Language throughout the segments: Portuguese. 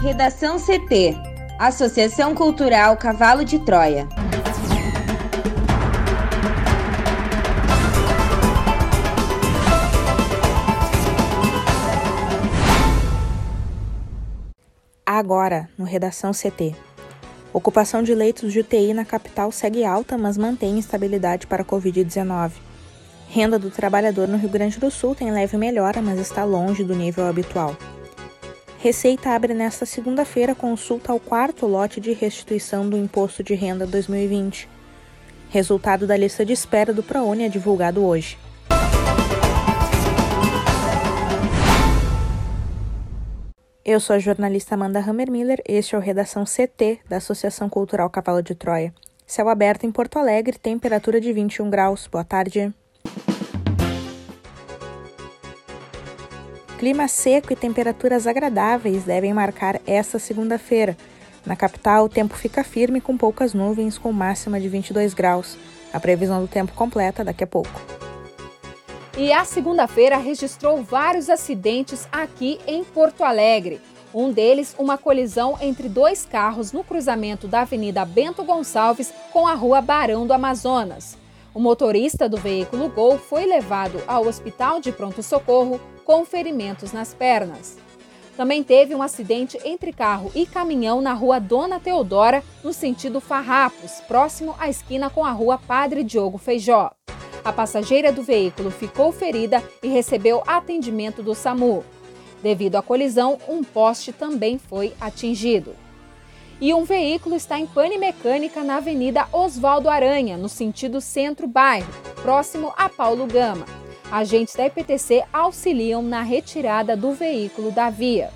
Redação CT Associação Cultural Cavalo de Troia. Agora, no Redação CT. Ocupação de leitos de UTI na capital segue alta, mas mantém estabilidade para a Covid-19. Renda do trabalhador no Rio Grande do Sul tem leve melhora, mas está longe do nível habitual. Receita abre nesta segunda-feira consulta ao quarto lote de restituição do Imposto de Renda 2020. Resultado da lista de espera do ProUni é divulgado hoje. Eu sou a jornalista Amanda Hammermiller, este é o Redação CT da Associação Cultural Cavalo de Troia. Céu aberto em Porto Alegre, temperatura de 21 graus. Boa tarde. Clima seco e temperaturas agradáveis devem marcar esta segunda-feira. Na capital, o tempo fica firme com poucas nuvens, com máxima de 22 graus. A previsão do tempo completa daqui a pouco. E a segunda-feira registrou vários acidentes aqui em Porto Alegre. Um deles, uma colisão entre dois carros no cruzamento da Avenida Bento Gonçalves com a Rua Barão do Amazonas. O motorista do veículo Gol foi levado ao hospital de pronto-socorro com ferimentos nas pernas. Também teve um acidente entre carro e caminhão na rua Dona Teodora, no sentido Farrapos, próximo à esquina com a rua Padre Diogo Feijó. A passageira do veículo ficou ferida e recebeu atendimento do SAMU. Devido à colisão, um poste também foi atingido. E um veículo está em pane mecânica na Avenida Oswaldo Aranha, no sentido centro-bairro, próximo a Paulo Gama. Agentes da IPTC auxiliam na retirada do veículo da via.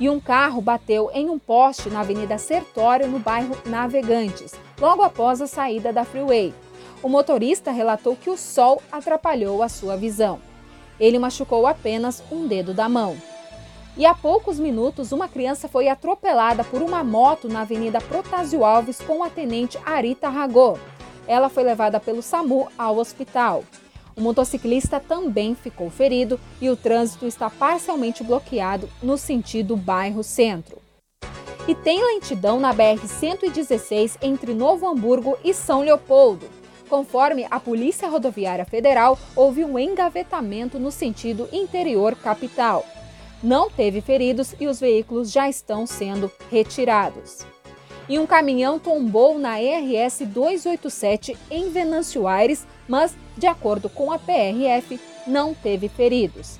E um carro bateu em um poste na Avenida Sertório, no bairro Navegantes, logo após a saída da Freeway. O motorista relatou que o sol atrapalhou a sua visão. Ele machucou apenas um dedo da mão. E há poucos minutos, uma criança foi atropelada por uma moto na Avenida Protásio Alves com a tenente Arita Ragô. Ela foi levada pelo SAMU ao hospital. O motociclista também ficou ferido e o trânsito está parcialmente bloqueado no sentido bairro centro. E tem lentidão na BR-116 entre Novo Hamburgo e São Leopoldo. Conforme a Polícia Rodoviária Federal, houve um engavetamento no sentido interior capital. Não teve feridos e os veículos já estão sendo retirados e um caminhão tombou na RS 287 em Venâncio Aires, mas, de acordo com a PRF, não teve feridos.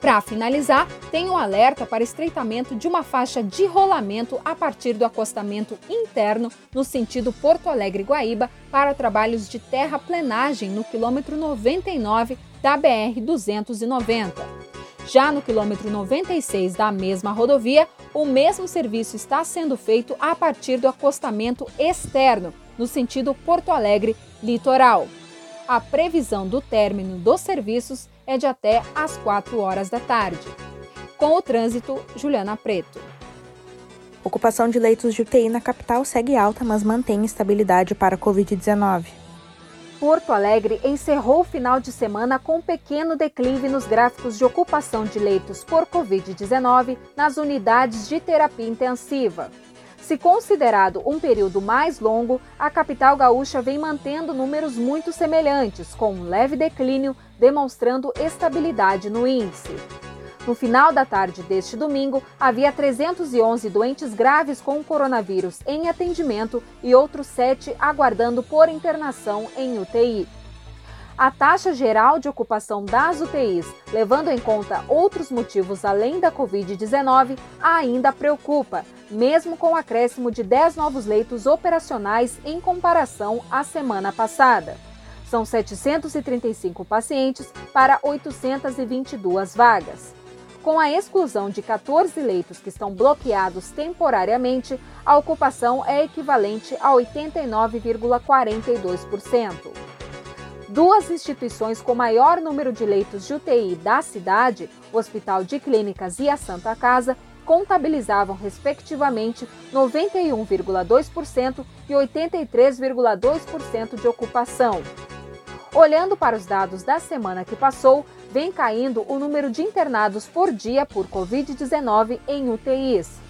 Para finalizar, tem um alerta para estreitamento de uma faixa de rolamento a partir do acostamento interno no sentido Porto Alegre-Guaíba para trabalhos de terraplenagem no quilômetro 99 da BR 290. Já no quilômetro 96 da mesma rodovia, o mesmo serviço está sendo feito a partir do acostamento externo, no sentido Porto Alegre litoral. A previsão do término dos serviços é de até às 4 horas da tarde. Com o trânsito, Juliana Preto. Ocupação de leitos de UTI na capital segue alta, mas mantém estabilidade para a Covid-19. Porto Alegre encerrou o final de semana com um pequeno declive nos gráficos de ocupação de leitos por Covid-19 nas unidades de terapia intensiva. Se considerado um período mais longo, a capital gaúcha vem mantendo números muito semelhantes, com um leve declínio, demonstrando estabilidade no índice. No final da tarde deste domingo, havia 311 doentes graves com coronavírus em atendimento e outros sete aguardando por internação em UTI. A taxa geral de ocupação das UTIs, levando em conta outros motivos além da Covid-19, ainda preocupa, mesmo com o acréscimo de 10 novos leitos operacionais em comparação à semana passada. São 735 pacientes para 822 vagas. Com a exclusão de 14 leitos que estão bloqueados temporariamente, a ocupação é equivalente a 89,42%. Duas instituições com maior número de leitos de UTI da cidade, o Hospital de Clínicas e a Santa Casa, contabilizavam, respectivamente, 91,2% e 83,2% de ocupação. Olhando para os dados da semana que passou, vem caindo o número de internados por dia por Covid-19 em UTIs.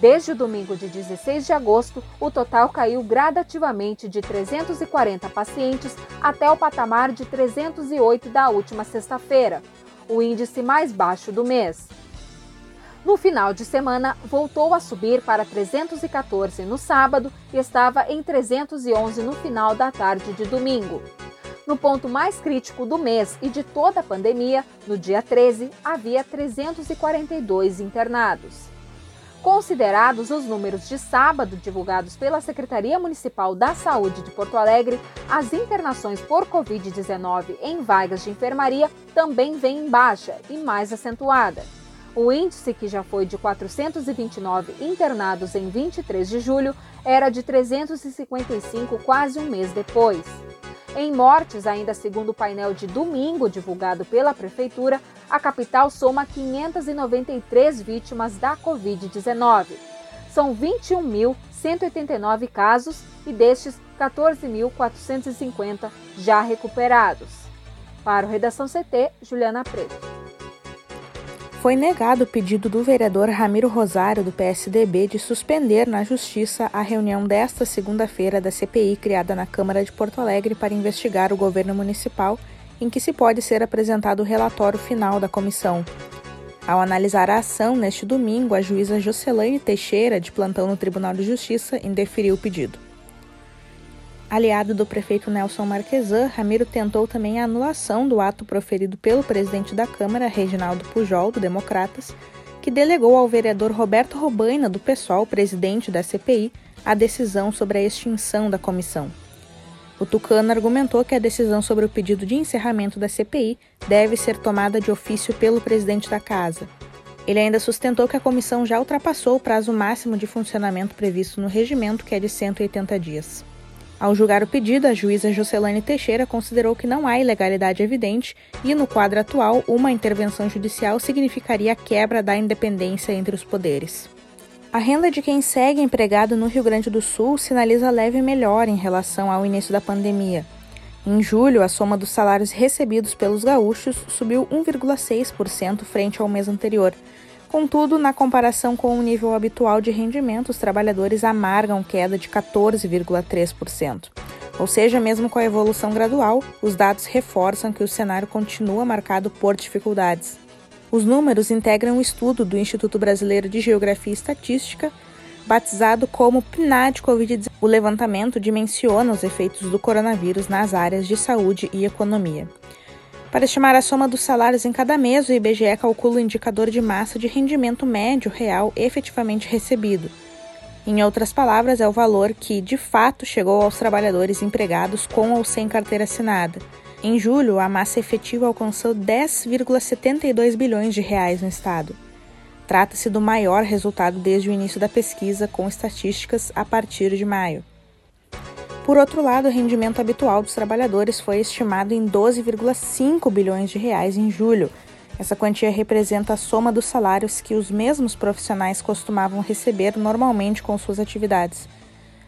Desde o domingo de 16 de agosto, o total caiu gradativamente de 340 pacientes até o patamar de 308 da última sexta-feira, o índice mais baixo do mês. No final de semana, voltou a subir para 314 no sábado e estava em 311 no final da tarde de domingo. No ponto mais crítico do mês e de toda a pandemia, no dia 13, havia 342 internados. Considerados os números de sábado divulgados pela Secretaria Municipal da Saúde de Porto Alegre, as internações por Covid-19 em vagas de enfermaria também vêm em baixa e mais acentuada. O índice, que já foi de 429 internados em 23 de julho, era de 355 quase um mês depois. Em mortes, ainda segundo o painel de domingo divulgado pela Prefeitura, a capital soma 593 vítimas da Covid-19. São 21.189 casos e destes, 14.450 já recuperados. Para o Redação CT, Juliana Preto foi negado o pedido do vereador Ramiro Rosário, do PSDB, de suspender na Justiça a reunião desta segunda-feira da CPI criada na Câmara de Porto Alegre para investigar o governo municipal, em que se pode ser apresentado o relatório final da comissão. Ao analisar a ação neste domingo, a juíza Jocelaine Teixeira, de plantão no Tribunal de Justiça, indeferiu o pedido. Aliado do prefeito Nelson Marquesan, Ramiro tentou também a anulação do ato proferido pelo presidente da Câmara, Reginaldo Pujol, do Democratas, que delegou ao vereador Roberto Robaina, do PSOL, presidente da CPI, a decisão sobre a extinção da comissão. O Tucano argumentou que a decisão sobre o pedido de encerramento da CPI deve ser tomada de ofício pelo presidente da Casa. Ele ainda sustentou que a comissão já ultrapassou o prazo máximo de funcionamento previsto no regimento, que é de 180 dias. Ao julgar o pedido, a juíza Jocelane Teixeira considerou que não há ilegalidade evidente e, no quadro atual, uma intervenção judicial significaria a quebra da independência entre os poderes. A renda de quem segue empregado no Rio Grande do Sul sinaliza leve melhora em relação ao início da pandemia. Em julho, a soma dos salários recebidos pelos gaúchos subiu 1,6% frente ao mês anterior, Contudo, na comparação com o nível habitual de rendimento, os trabalhadores amargam queda de 14,3%. Ou seja, mesmo com a evolução gradual, os dados reforçam que o cenário continua marcado por dificuldades. Os números integram o estudo do Instituto Brasileiro de Geografia e Estatística, batizado como PNAD Covid-19. O levantamento dimensiona os efeitos do coronavírus nas áreas de saúde e economia. Para estimar a soma dos salários em cada mês, o IBGE calcula o indicador de massa de rendimento médio real efetivamente recebido. Em outras palavras, é o valor que, de fato, chegou aos trabalhadores empregados com ou sem carteira assinada. Em julho, a massa efetiva alcançou 10,72 bilhões de reais no estado. Trata-se do maior resultado desde o início da pesquisa, com estatísticas a partir de maio. Por outro lado, o rendimento habitual dos trabalhadores foi estimado em 12,5 bilhões de reais em julho. Essa quantia representa a soma dos salários que os mesmos profissionais costumavam receber normalmente com suas atividades.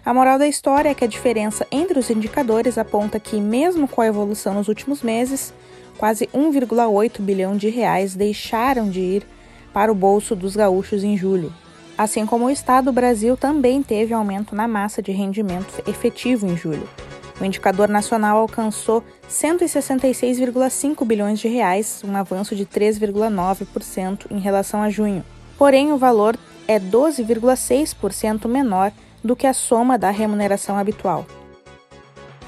A moral da história é que a diferença entre os indicadores aponta que, mesmo com a evolução nos últimos meses, quase 1,8 bilhão de reais deixaram de ir para o bolso dos gaúchos em julho. Assim como o Estado, o Brasil também teve aumento na massa de rendimento efetivo em julho. O indicador nacional alcançou 166,5 bilhões de reais, um avanço de 3,9% em relação a junho. Porém, o valor é 12,6% menor do que a soma da remuneração habitual.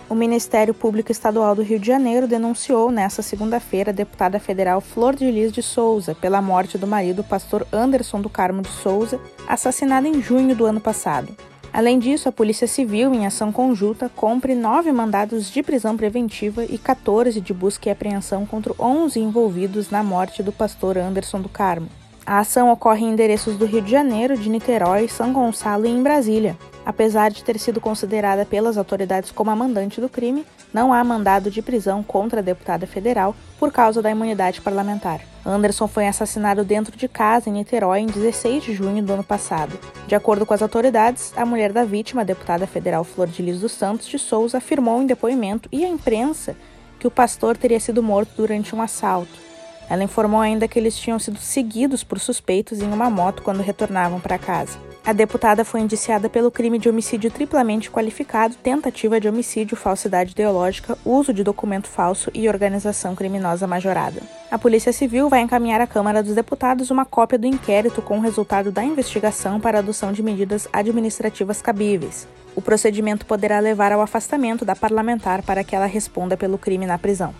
O Ministério Público Estadual do Rio de Janeiro denunciou nesta segunda-feira a deputada federal Flor de Lis de Souza pela morte do marido, pastor Anderson do Carmo de Souza, assassinado em junho do ano passado. Além disso, a Polícia Civil, em ação conjunta, cumpre nove mandados de prisão preventiva e 14 de busca e apreensão contra 11 envolvidos na morte do pastor Anderson do Carmo. A ação ocorre em endereços do Rio de Janeiro, de Niterói, São Gonçalo e em Brasília. Apesar de ter sido considerada pelas autoridades como a mandante do crime, não há mandado de prisão contra a deputada federal por causa da imunidade parlamentar. Anderson foi assassinado dentro de casa em Niterói em 16 de junho do ano passado. De acordo com as autoridades, a mulher da vítima, a deputada federal Flor de Lis dos Santos de Souza, afirmou em depoimento e à imprensa que o pastor teria sido morto durante um assalto. Ela informou ainda que eles tinham sido seguidos por suspeitos em uma moto quando retornavam para casa. A deputada foi indiciada pelo crime de homicídio triplamente qualificado, tentativa de homicídio, falsidade ideológica, uso de documento falso e organização criminosa majorada. A Polícia Civil vai encaminhar à Câmara dos Deputados uma cópia do inquérito com o resultado da investigação para adoção de medidas administrativas cabíveis. O procedimento poderá levar ao afastamento da parlamentar para que ela responda pelo crime na prisão.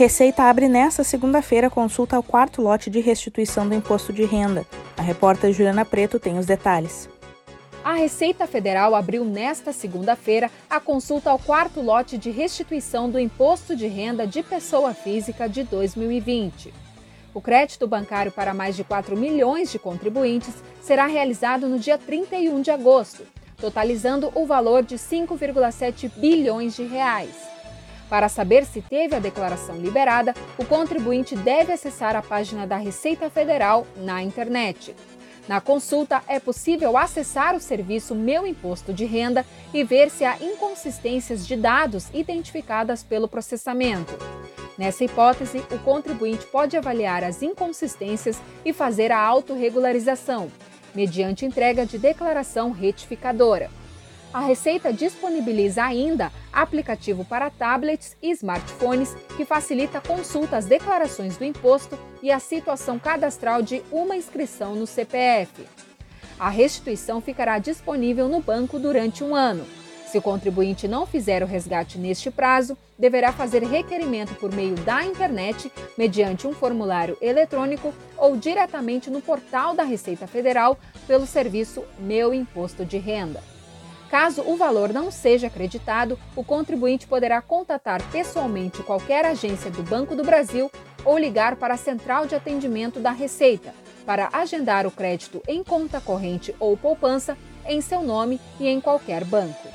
Receita abre nesta segunda-feira consulta ao quarto lote de restituição do imposto de renda. A repórter Juliana Preto tem os detalhes. A Receita Federal abriu nesta segunda-feira a consulta ao quarto lote de restituição do imposto de renda de pessoa física de 2020. O crédito bancário para mais de 4 milhões de contribuintes será realizado no dia 31 de agosto, totalizando o valor de 5,7 bilhões de reais. Para saber se teve a declaração liberada, o contribuinte deve acessar a página da Receita Federal na internet. Na consulta, é possível acessar o serviço Meu Imposto de Renda e ver se há inconsistências de dados identificadas pelo processamento. Nessa hipótese, o contribuinte pode avaliar as inconsistências e fazer a autorregularização, mediante entrega de declaração retificadora. A Receita disponibiliza ainda aplicativo para tablets e smartphones que facilita a consulta às declarações do imposto e a situação cadastral de uma inscrição no CPF. A restituição ficará disponível no banco durante um ano. Se o contribuinte não fizer o resgate neste prazo, deverá fazer requerimento por meio da internet, mediante um formulário eletrônico ou diretamente no portal da Receita Federal pelo serviço Meu Imposto de Renda. Caso o valor não seja acreditado, o contribuinte poderá contatar pessoalmente qualquer agência do Banco do Brasil ou ligar para a central de atendimento da Receita para agendar o crédito em conta corrente ou poupança em seu nome e em qualquer banco.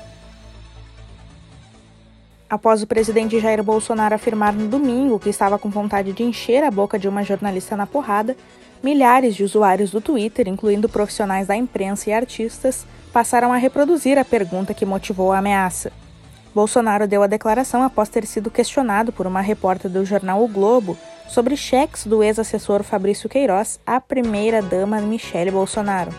Após o presidente Jair Bolsonaro afirmar no domingo que estava com vontade de encher a boca de uma jornalista na porrada, milhares de usuários do Twitter, incluindo profissionais da imprensa e artistas, passaram a reproduzir a pergunta que motivou a ameaça. Bolsonaro deu a declaração após ter sido questionado por uma repórter do jornal O Globo sobre cheques do ex-assessor Fabrício Queiroz à primeira-dama Michele Bolsonaro.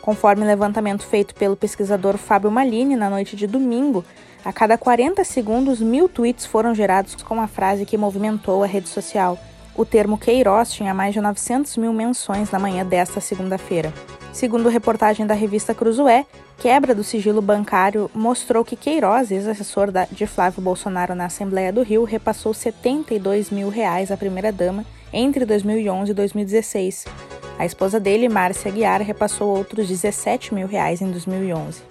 Conforme levantamento feito pelo pesquisador Fábio Malini na noite de domingo, a cada 40 segundos, mil tweets foram gerados com a frase que movimentou a rede social. O termo Queiroz tinha mais de 900 mil menções na manhã desta segunda-feira. Segundo reportagem da revista Cruzoé, quebra do sigilo bancário mostrou que Queiroz, ex-assessor de Flávio Bolsonaro na Assembleia do Rio, repassou 72 mil reais à primeira-dama entre 2011 e 2016. A esposa dele, Márcia Guiar, repassou outros 17 mil reais em 2011.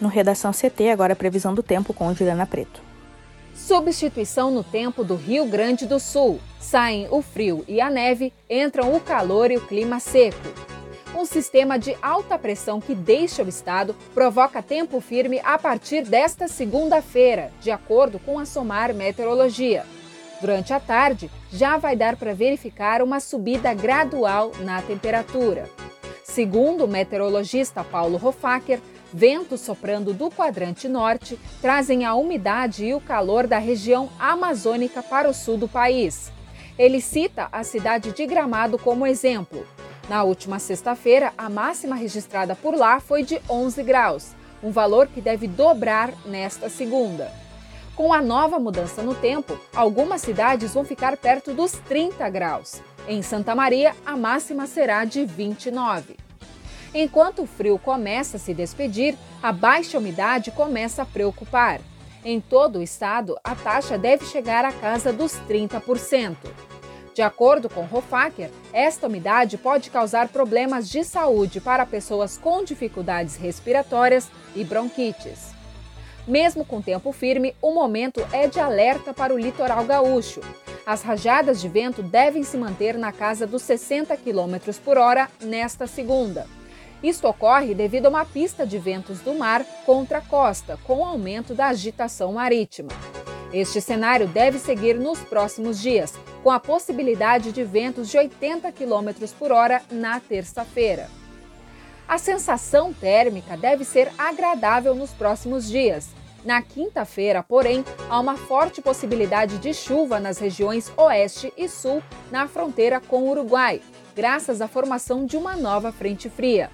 No Redação CT, agora a previsão do tempo com Juliana Preto. Substituição no tempo do Rio Grande do Sul. Saem o frio e a neve, entram o calor e o clima seco. Um sistema de alta pressão que deixa o estado provoca tempo firme a partir desta segunda-feira, de acordo com a SOMAR Meteorologia. Durante a tarde, já vai dar para verificar uma subida gradual na temperatura. Segundo o meteorologista Paulo Hofacker, ventos soprando do quadrante norte trazem a umidade e o calor da região amazônica para o sul do país. Ele cita a cidade de Gramado como exemplo. Na última sexta-feira, a máxima registrada por lá foi de 11 graus, um valor que deve dobrar nesta segunda. Com a nova mudança no tempo, algumas cidades vão ficar perto dos 30 graus. Em Santa Maria, a máxima será de 29. Enquanto o frio começa a se despedir, a baixa umidade começa a preocupar. Em todo o estado, a taxa deve chegar à casa dos 30%. De acordo com Hofacker, esta umidade pode causar problemas de saúde para pessoas com dificuldades respiratórias e bronquites. Mesmo com tempo firme, o momento é de alerta para o litoral gaúcho. As rajadas de vento devem se manter na casa dos 60 km por hora nesta segunda. Isto ocorre devido a uma pista de ventos do mar contra a costa, com o aumento da agitação marítima. Este cenário deve seguir nos próximos dias, com a possibilidade de ventos de 80 km por hora na terça-feira. A sensação térmica deve ser agradável nos próximos dias. Na quinta-feira, porém, há uma forte possibilidade de chuva nas regiões oeste e sul, na fronteira com o Uruguai, graças à formação de uma nova frente fria.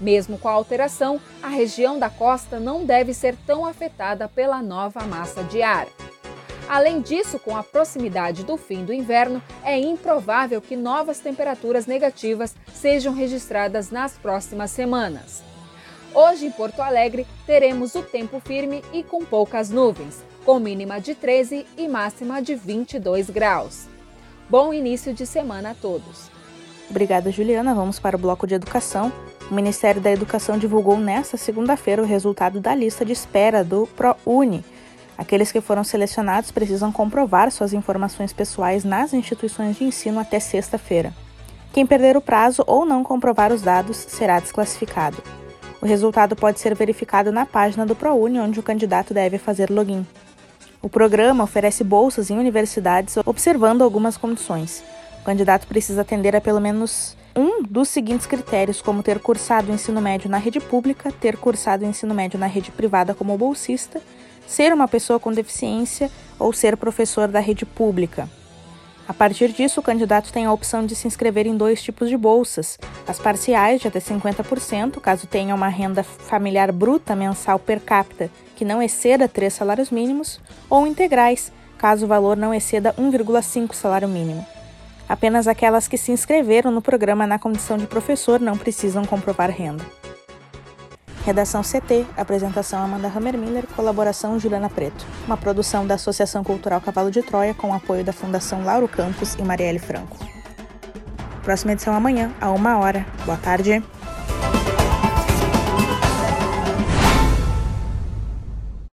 Mesmo com a alteração, a região da costa não deve ser tão afetada pela nova massa de ar. Além disso, com a proximidade do fim do inverno, é improvável que novas temperaturas negativas sejam registradas nas próximas semanas. Hoje, em Porto Alegre, teremos o tempo firme e com poucas nuvens, com mínima de 13 e máxima de 22 graus. Bom início de semana a todos. Obrigada, Juliana. Vamos para o bloco de educação. O Ministério da Educação divulgou nesta segunda-feira o resultado da lista de espera do ProUni. Aqueles que foram selecionados precisam comprovar suas informações pessoais nas instituições de ensino até sexta-feira. Quem perder o prazo ou não comprovar os dados será desclassificado. O resultado pode ser verificado na página do ProUni, onde o candidato deve fazer login. O programa oferece bolsas em universidades observando algumas condições. O candidato precisa atender a pelo menos um dos seguintes critérios, como ter cursado o ensino médio na rede pública, ter cursado o ensino médio na rede privada como bolsista, ser uma pessoa com deficiência ou ser professor da rede pública. A partir disso, o candidato tem a opção de se inscrever em dois tipos de bolsas: as parciais, de até 50%, caso tenha uma renda familiar bruta mensal per capita que não exceda três salários mínimos, ou integrais, caso o valor não exceda 1,5 salário mínimo. Apenas aquelas que se inscreveram no programa na condição de professor não precisam comprovar renda. Redação CT, apresentação Amanda Hammermiller, colaboração Juliana Preto. Uma produção da Associação Cultural Cavalo de Troia com apoio da Fundação Lauro Campos e Marielle Franco. Próxima edição amanhã, a uma hora. Boa tarde.